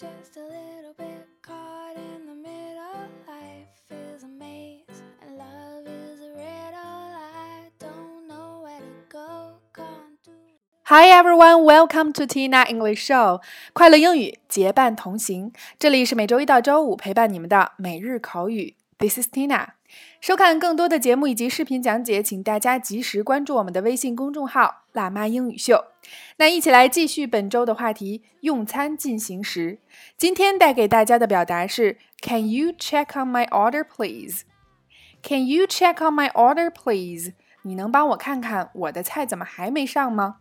just a little bit caught in the middle. Life is a maze and love is a riddle. I don't know where to go. Can't do. Hi everyone, welcome to Tina English Show，快乐英语结伴同行。这里是每周一到周五陪伴你们的每日口语。This is Tina。 收看更多的节目以及视频讲解，请大家及时关注我们的微信公众号“辣妈英语秀”。那一起来继续本周的话题：用餐进行时。今天带给大家的表达是：Can you check on my order, please? Can you check on my order, please? 你能帮我看看我的菜怎么还没上吗？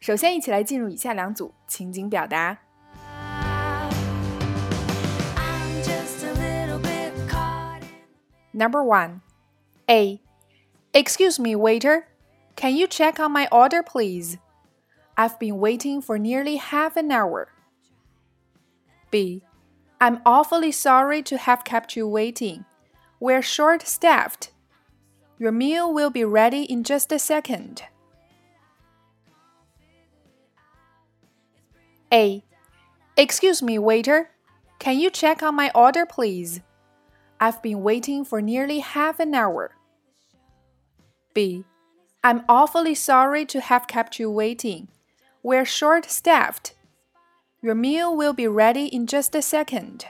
首先，一起来进入以下两组情景表达。Number one, A. Excuse me, waiter. Can you check on my order, please? I've been waiting for nearly half an hour. B. I'm awfully sorry to have kept you waiting. We're short staffed. Your meal will be ready in just a second. A. Excuse me, waiter. Can you check on my order, please? I've been waiting for nearly half an hour. B. I'm awfully sorry to have kept you waiting. We're short staffed. Your meal will be ready in just a second.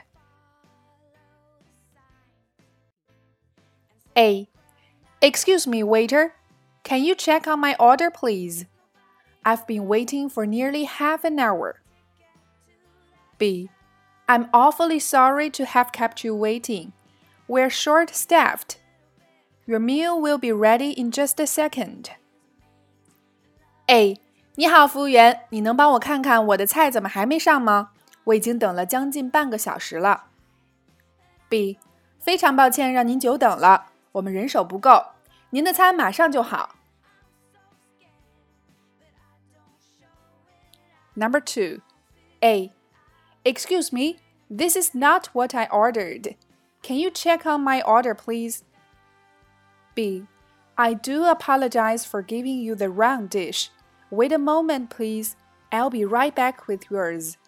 A. Excuse me, waiter. Can you check on my order, please? I've been waiting for nearly half an hour. B. I'm awfully sorry to have kept you waiting. We're short staffed. Your meal will be ready in just a second. A. 你好，服务员，你能帮我看看我的菜怎么还没上吗？我已经等了将近半个小时了。B. 非常抱歉让您久等了，我们人手不够，您的餐马上就好。Number two, A. Excuse me, this is not what I ordered. Can you check on my order, please? B. I do apologize for giving you the wrong dish. Wait a moment, please. I'll be right back with yours.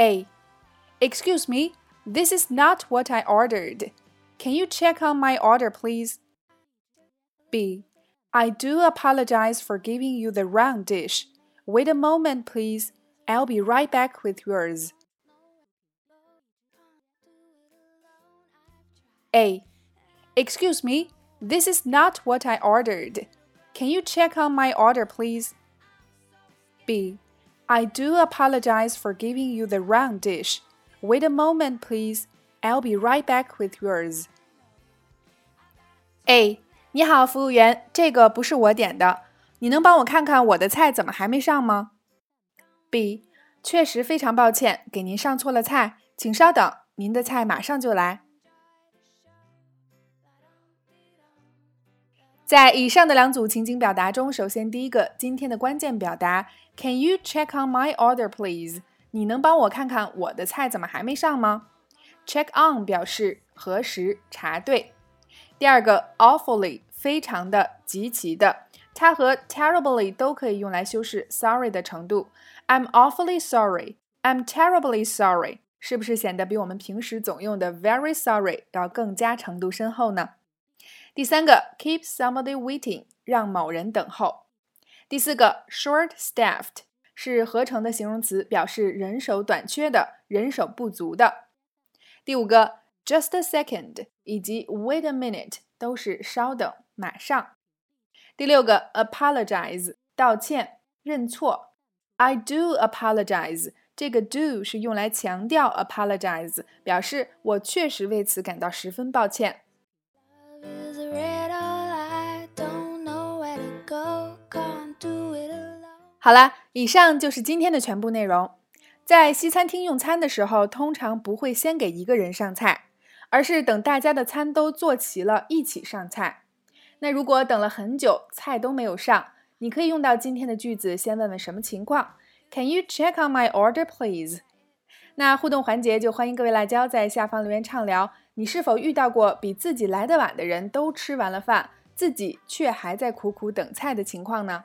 A. Excuse me, this is not what I ordered. Can you check on my order, please? B. I do apologize for giving you the wrong dish. Wait a moment, please. I'll be right back with yours. A. Excuse me, this is not what I ordered. Can you check on my order, please? B. I do apologize for giving you the wrong dish. Wait a moment, please. I'll be right back with yours. A. 你好，服务员，这个不是我点的，你能帮我看看我的菜怎么还没上吗 ？B. 确实非常抱歉，给您上错了菜，请稍等，您的菜马上就来。在以上的两组情景表达中，首先第一个，今天的关键表达，Can you check on my order, please？你能帮我看看我的菜怎么还没上吗？Check on 表示核实、查对。第二个，awfully 非常的、极其的，它和 terribly 都可以用来修饰 sorry 的程度。I'm awfully sorry. I'm terribly sorry. 是不是显得比我们平时总用的 very sorry 要更加程度深厚呢？第三个，keep somebody waiting，让某人等候。第四个，short-staffed 是合成的形容词，表示人手短缺的、人手不足的。第五个，just a second 以及 wait a minute 都是稍等、马上。第六个，apologize 道歉、认错。I do apologize，这个 do 是用来强调 apologize，表示我确实为此感到十分抱歉。Love is a riddle. I don't know where to go. Can't do it alone. 好啦，以上就是今天的全部内容。在西餐厅用餐的时候，通常不会先给一个人上菜，而是等大家的餐都做齐了，一起上菜。那如果等了很久，菜都没有上，你可以用到今天的句子，先问问什么情况？Can you check on my order, please？那互动环节就欢迎各位辣椒在下方留言畅聊，你是否遇到过比自己来得晚的人都吃完了饭，自己却还在苦苦等菜的情况呢？